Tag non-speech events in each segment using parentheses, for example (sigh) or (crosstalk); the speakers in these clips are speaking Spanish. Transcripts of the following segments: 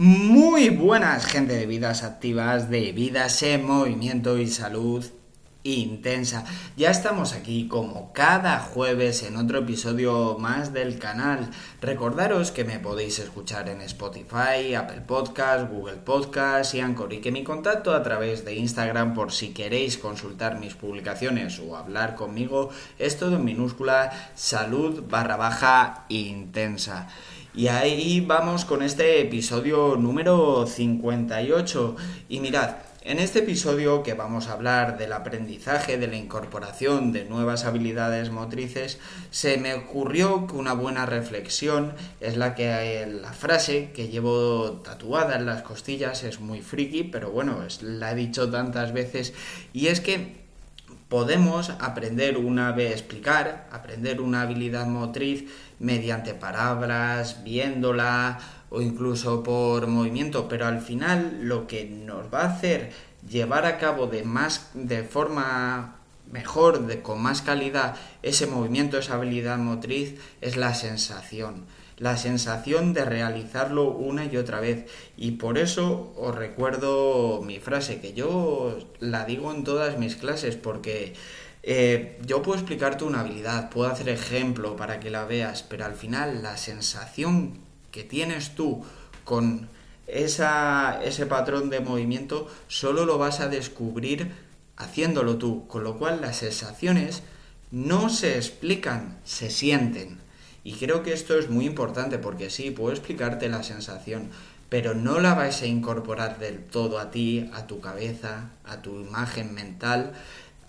Muy buenas gente de vidas activas, de vidas en movimiento y salud intensa. Ya estamos aquí como cada jueves en otro episodio más del canal. Recordaros que me podéis escuchar en Spotify, Apple Podcast, Google Podcast y Anchor y que mi contacto a través de Instagram por si queréis consultar mis publicaciones o hablar conmigo es todo en minúscula salud barra baja intensa. Y ahí vamos con este episodio número 58. Y mirad, en este episodio que vamos a hablar del aprendizaje, de la incorporación de nuevas habilidades motrices, se me ocurrió que una buena reflexión es la que la frase que llevo tatuada en las costillas es muy friki, pero bueno, es, la he dicho tantas veces y es que podemos aprender una vez explicar, aprender una habilidad motriz mediante palabras, viéndola o incluso por movimiento, pero al final lo que nos va a hacer llevar a cabo de más de forma mejor, de con más calidad ese movimiento, esa habilidad motriz es la sensación la sensación de realizarlo una y otra vez. Y por eso os recuerdo mi frase, que yo la digo en todas mis clases, porque eh, yo puedo explicarte una habilidad, puedo hacer ejemplo para que la veas, pero al final la sensación que tienes tú con esa, ese patrón de movimiento solo lo vas a descubrir haciéndolo tú, con lo cual las sensaciones no se explican, se sienten. Y creo que esto es muy importante porque sí, puedo explicarte la sensación, pero no la vais a incorporar del todo a ti, a tu cabeza, a tu imagen mental,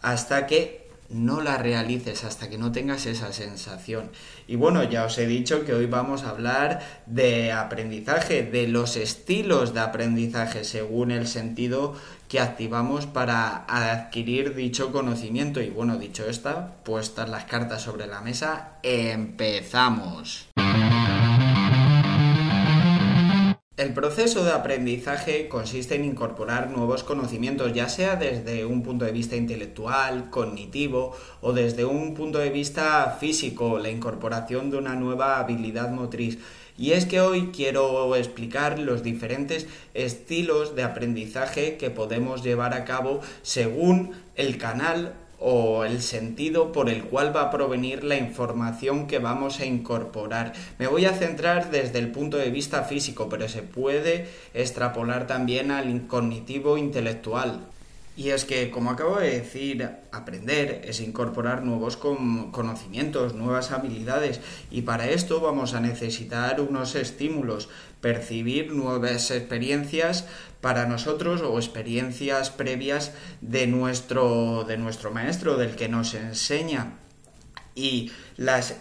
hasta que no la realices, hasta que no tengas esa sensación. Y bueno, ya os he dicho que hoy vamos a hablar de aprendizaje, de los estilos de aprendizaje según el sentido que activamos para adquirir dicho conocimiento. Y bueno, dicho esta, puestas las cartas sobre la mesa, empezamos. El proceso de aprendizaje consiste en incorporar nuevos conocimientos, ya sea desde un punto de vista intelectual, cognitivo o desde un punto de vista físico, la incorporación de una nueva habilidad motriz. Y es que hoy quiero explicar los diferentes estilos de aprendizaje que podemos llevar a cabo según el canal o el sentido por el cual va a provenir la información que vamos a incorporar. Me voy a centrar desde el punto de vista físico, pero se puede extrapolar también al cognitivo intelectual. Y es que, como acabo de decir, aprender es incorporar nuevos conocimientos, nuevas habilidades. Y para esto vamos a necesitar unos estímulos, percibir nuevas experiencias para nosotros o experiencias previas de nuestro, de nuestro maestro, del que nos enseña. Y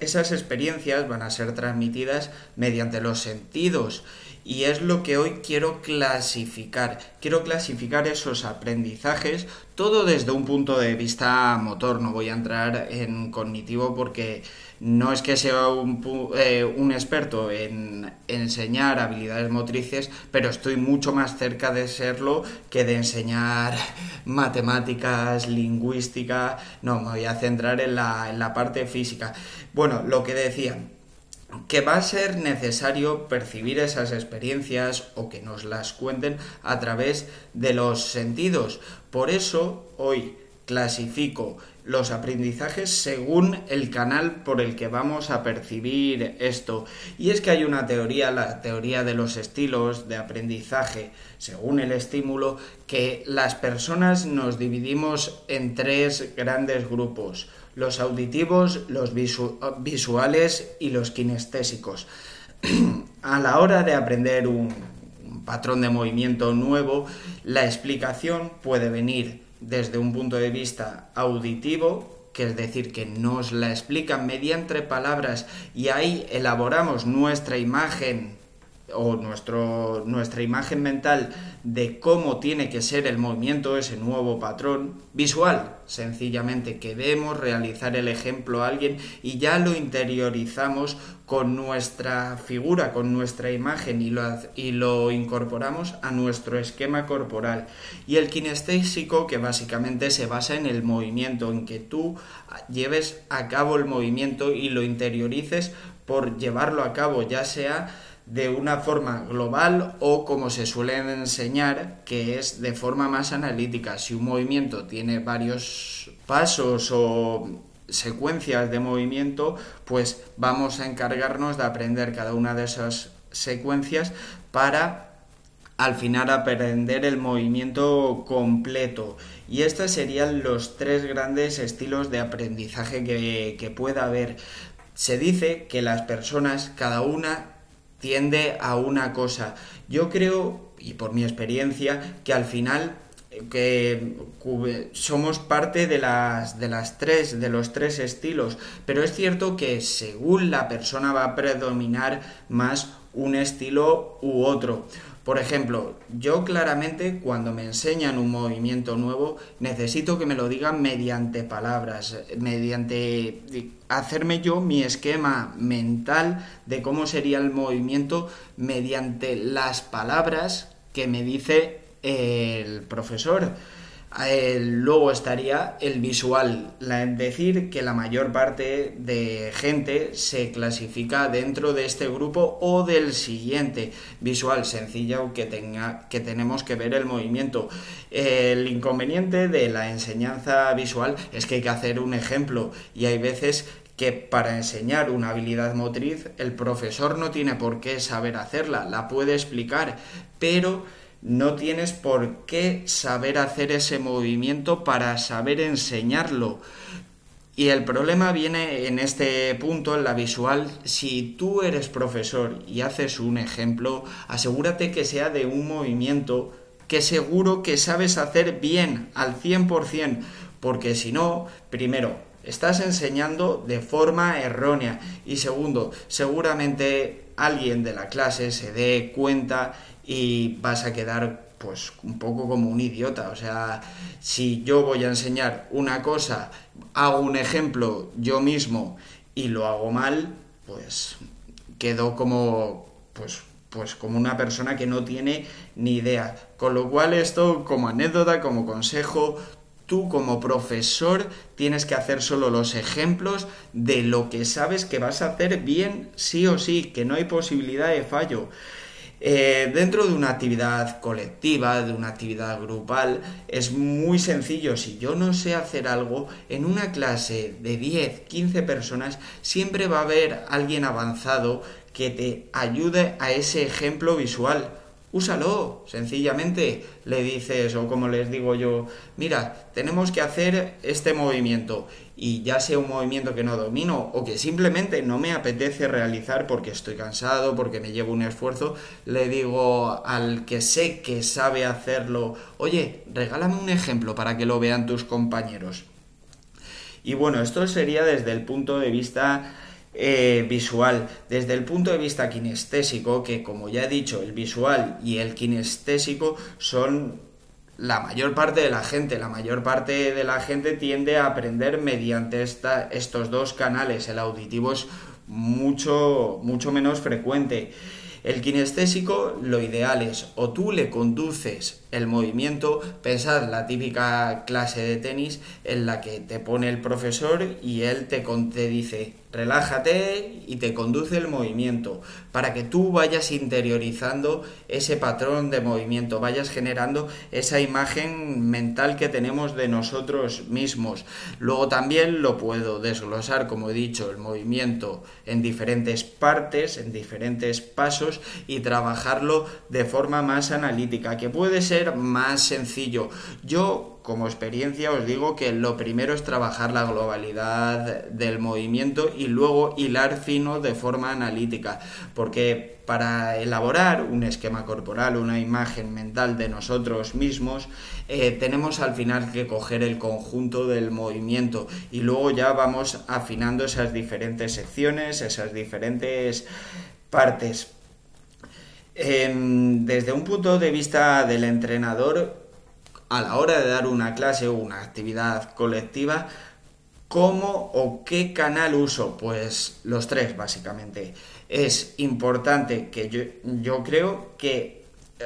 esas experiencias van a ser transmitidas mediante los sentidos y es lo que hoy quiero clasificar. Quiero clasificar esos aprendizajes, todo desde un punto de vista motor. No voy a entrar en cognitivo porque no es que sea un, eh, un experto en enseñar habilidades motrices, pero estoy mucho más cerca de serlo que de enseñar (laughs) matemáticas, lingüística. No, me voy a centrar en la, en la parte física. Bueno, lo que decía que va a ser necesario percibir esas experiencias o que nos las cuenten a través de los sentidos. Por eso hoy clasifico los aprendizajes según el canal por el que vamos a percibir esto. Y es que hay una teoría, la teoría de los estilos de aprendizaje, según el estímulo, que las personas nos dividimos en tres grandes grupos los auditivos, los visuales y los kinestésicos. (clears throat) A la hora de aprender un, patrón de movimiento nuevo, la explicación puede venir desde un punto de vista auditivo, que es decir, que nos la explican mediante palabras y ahí elaboramos nuestra imagen o nuestro, nuestra imagen mental de cómo tiene que ser el movimiento, ese nuevo patrón visual, sencillamente que vemos realizar el ejemplo a alguien y ya lo interiorizamos con nuestra figura, con nuestra imagen y lo, y lo incorporamos a nuestro esquema corporal. Y el kinestésico que básicamente se basa en el movimiento, en que tú lleves a cabo el movimiento y lo interiorices por llevarlo a cabo, ya sea de una forma global o como se suele enseñar, que es de forma más analítica. Si un movimiento tiene varios pasos o secuencias de movimiento, pues vamos a encargarnos de aprender cada una de esas secuencias para al final aprender el movimiento completo. Y estos serían los tres grandes estilos de aprendizaje que, que pueda haber. Se dice que las personas, cada una tiende a una cosa. Yo creo, y por mi experiencia, que al final que somos parte de las de las tres de los tres estilos pero es cierto que según la persona va a predominar más un estilo u otro por ejemplo, yo claramente cuando me enseñan un movimiento nuevo necesito que me lo digan mediante palabras, mediante hacerme yo mi esquema mental de cómo sería el movimiento mediante las palabras que me dice el profesor. Luego estaría el visual, decir, que la mayor parte de gente se clasifica dentro de este grupo o del siguiente visual, sencillo que, tenga, que tenemos que ver el movimiento. El inconveniente de la enseñanza visual es que hay que hacer un ejemplo y hay veces que para enseñar una habilidad motriz el profesor no tiene por qué saber hacerla, la puede explicar, pero no tienes por qué saber hacer ese movimiento para saber enseñarlo. Y el problema viene en este punto, en la visual. Si tú eres profesor y haces un ejemplo, asegúrate que sea de un movimiento que seguro que sabes hacer bien, al 100%, porque si no, primero, estás enseñando de forma errónea y segundo, seguramente alguien de la clase se dé cuenta y vas a quedar pues un poco como un idiota. O sea, si yo voy a enseñar una cosa, hago un ejemplo yo mismo y lo hago mal, pues quedo como pues pues como una persona que no tiene ni idea. Con lo cual esto como anécdota, como consejo, tú como profesor tienes que hacer solo los ejemplos de lo que sabes que vas a hacer bien sí o sí, que no hay posibilidad de fallo. Eh, dentro de una actividad colectiva, de una actividad grupal, es muy sencillo. Si yo no sé hacer algo, en una clase de 10, 15 personas, siempre va a haber alguien avanzado que te ayude a ese ejemplo visual úsalo, sencillamente le dices, o como les digo yo, mira, tenemos que hacer este movimiento y ya sea un movimiento que no domino o que simplemente no me apetece realizar porque estoy cansado, porque me llevo un esfuerzo, le digo al que sé que sabe hacerlo, oye, regálame un ejemplo para que lo vean tus compañeros. Y bueno, esto sería desde el punto de vista eh, visual. Desde el punto de vista kinestésico, que como ya he dicho, el visual y el kinestésico son la mayor parte de la gente, la mayor parte de la gente tiende a aprender mediante esta, estos dos canales. El auditivo es mucho, mucho menos frecuente. El kinestésico, lo ideal es o tú le conduces el movimiento, pensad la típica clase de tenis en la que te pone el profesor y él te, te dice relájate y te conduce el movimiento para que tú vayas interiorizando ese patrón de movimiento, vayas generando esa imagen mental que tenemos de nosotros mismos. Luego también lo puedo desglosar, como he dicho, el movimiento en diferentes partes, en diferentes pasos y trabajarlo de forma más analítica, que puede ser más sencillo. Yo como experiencia os digo que lo primero es trabajar la globalidad del movimiento y luego hilar fino de forma analítica, porque para elaborar un esquema corporal, una imagen mental de nosotros mismos, eh, tenemos al final que coger el conjunto del movimiento y luego ya vamos afinando esas diferentes secciones, esas diferentes partes. Em, desde un punto de vista del entrenador, a la hora de dar una clase o una actividad colectiva, ¿cómo o qué canal uso? Pues los tres, básicamente. Es importante que yo, yo creo que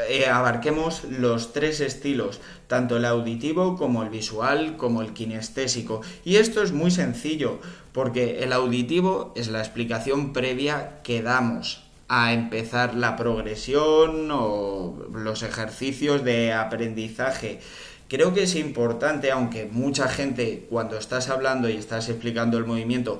eh, abarquemos los tres estilos, tanto el auditivo como el visual, como el kinestésico. Y esto es muy sencillo, porque el auditivo es la explicación previa que damos a empezar la progresión o los ejercicios de aprendizaje. Creo que es importante, aunque mucha gente cuando estás hablando y estás explicando el movimiento,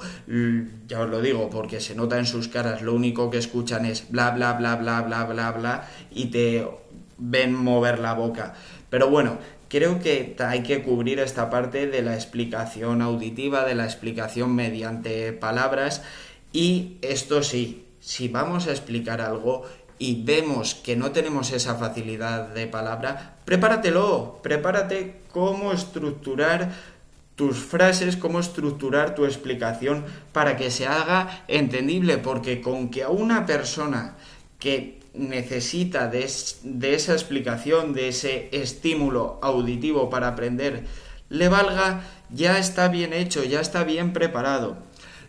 ya os lo digo, porque se nota en sus caras, lo único que escuchan es bla, bla, bla, bla, bla, bla, bla, y te ven mover la boca. Pero bueno, creo que hay que cubrir esta parte de la explicación auditiva, de la explicación mediante palabras, y esto sí, si vamos a explicar algo, y vemos que no tenemos esa facilidad de palabra, prepáratelo, prepárate cómo estructurar tus frases, cómo estructurar tu explicación para que se haga entendible, porque con que a una persona que necesita de, de, esa explicación, de ese estímulo auditivo para aprender, le valga, ya está bien hecho, ya está bien preparado.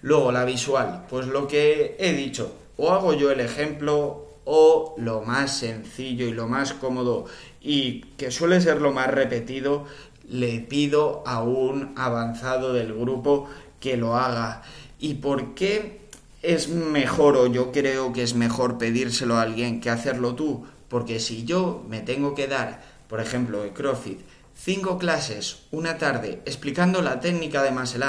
Luego, la visual, pues lo que he dicho, o hago yo el ejemplo o lo más sencillo y lo más cómodo y que suele ser lo más repetido, le pido a un avanzado del grupo que lo haga. ¿Y por qué es mejor o yo creo que es mejor pedírselo a alguien que hacerlo tú? Porque si yo me tengo que dar, por ejemplo, de CrossFit, cinco clases una tarde explicando la técnica de Muscle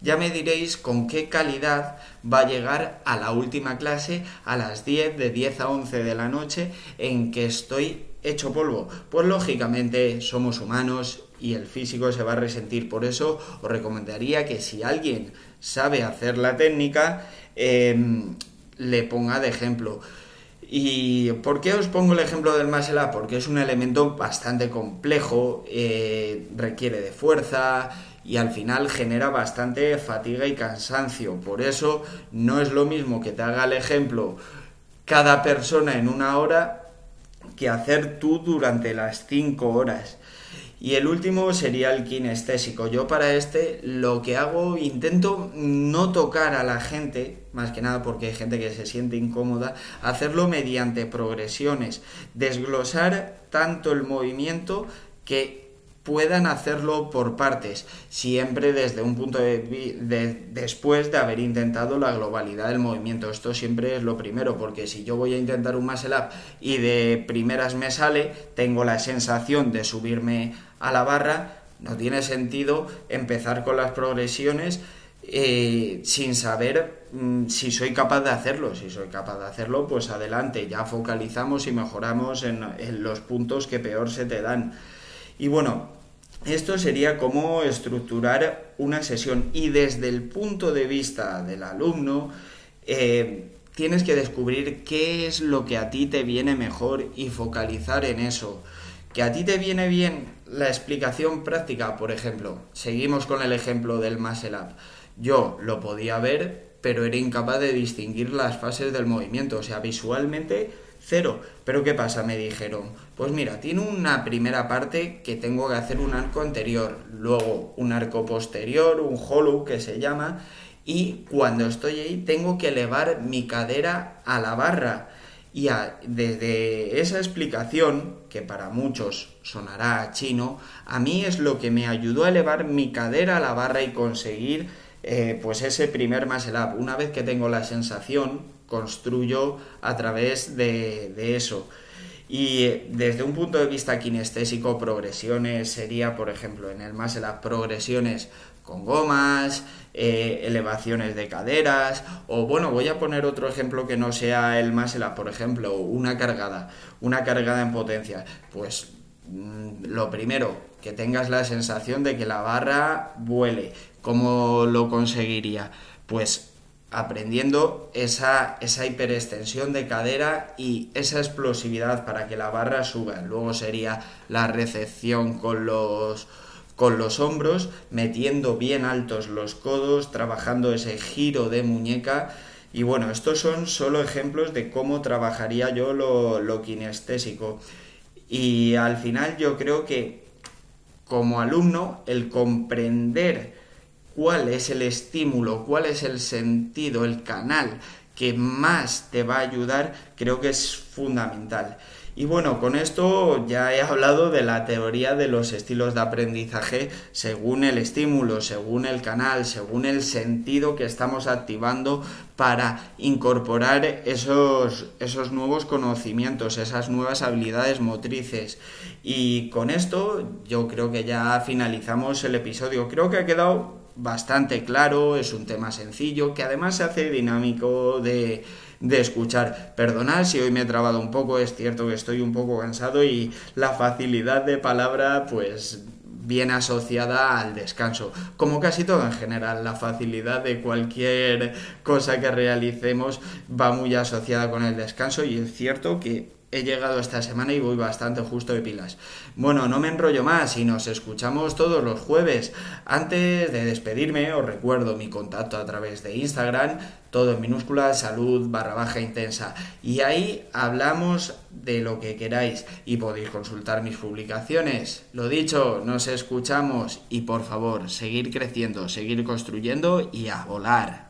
ya me diréis con qué calidad va a llegar a la última clase a las 10, de 10 a 11 de la noche, en que estoy hecho polvo. Pues lógicamente somos humanos y el físico se va a resentir. Por eso os recomendaría que si alguien sabe hacer la técnica, em, le ponga de ejemplo. ¿Y por qué os pongo el ejemplo del muscle Porque es un elemento bastante complejo, eh, requiere de fuerza, y al final genera bastante fatiga y cansancio. Por eso no es lo mismo que te haga el ejemplo cada persona en una hora que hacer tú durante las cinco horas. Y el último sería el kinestésico. Yo para este lo que hago, intento no tocar a la gente, más que nada porque hay gente que se siente incómoda, hacerlo mediante progresiones, desglosar tanto el movimiento que puedan hacerlo por partes, siempre desde un punto de, después de haber intentado la globalidad del movimiento. Esto siempre es lo primero, porque si yo voy a intentar un muscle up y de primeras me sale, tengo la sensación de subirme a la barra, no tiene sentido empezar con las progresiones eh, sin saber mm, si soy capaz de hacerlo. Si soy capaz de hacerlo, pues adelante, ya focalizamos y mejoramos en los puntos que peor se te dan. Y bueno, esto sería cómo estructurar una sesión y desde el punto de vista del alumno eh, tienes que descubrir qué es lo que a ti te viene mejor y focalizar en eso. Que a ti te viene bien la explicación práctica, por ejemplo, seguimos con el ejemplo del muscle. Yo lo podía ver, pero era incapaz de distinguir las fases del movimiento, o sea, visualmente cero. Pero ¿qué pasa? Me dijeron, pues mira, tiene una primera parte que tengo que hacer un arco anterior, luego un arco posterior, un hollow que se llama, y cuando estoy ahí tengo que elevar mi cadera a la barra. Y desde esa explicación, que para muchos sonará chino, a mí es lo que me ayudó a elevar mi cadera a la barra y conseguir eh, pues ese primer muscle up. Una vez que tengo la sensación, construyo a través de, eso. Y eh, desde un punto de vista kinestésico, progresiones sería, por ejemplo, en el más las progresiones con gomas, eh, elevaciones de caderas, o bueno, voy a poner otro ejemplo que no sea el más por ejemplo, una cargada, una cargada en potencia. Pues mm, lo primero, que tengas la sensación de que la barra vuele. ¿Cómo lo conseguiría? Pues aprendiendo esa, esa hiperextensión de cadera y esa explosividad para que la barra suba. Luego sería la recepción con los, con los hombros, metiendo bien altos los codos, trabajando ese giro de muñeca. Y bueno, estos son solo ejemplos de cómo trabajaría yo lo, lo kinestésico. Y al final yo creo que como alumno el comprender cuál es el estímulo, cuál es el sentido, el canal que más te va a ayudar, creo que es fundamental. Y bueno, con esto ya he hablado de la teoría de los estilos de aprendizaje según el estímulo, según el canal, según el sentido que estamos activando para incorporar esos, esos nuevos conocimientos, esas nuevas habilidades motrices. Y con esto yo creo que ya finalizamos el episodio. Creo que ha quedado bastante claro, es un tema sencillo, que además se hace dinámico de de escuchar. Perdonad si hoy me he trabado un poco, es cierto que estoy un poco cansado y la facilidad de palabra pues viene asociada al descanso. Como casi todo en general, la facilidad de cualquier cosa que realicemos va muy asociada con el descanso y es cierto que he llegado esta semana y voy bastante justo de pilas. Bueno, no me enrollo más y nos escuchamos todos los jueves. Antes de despedirme, os recuerdo mi contacto a través de Instagram, todo en minúscula, salud barra baja intensa. Y ahí hablamos de lo que queráis y podéis consultar mis publicaciones. Lo dicho, nos escuchamos y por favor, seguir creciendo, seguir construyendo y a volar.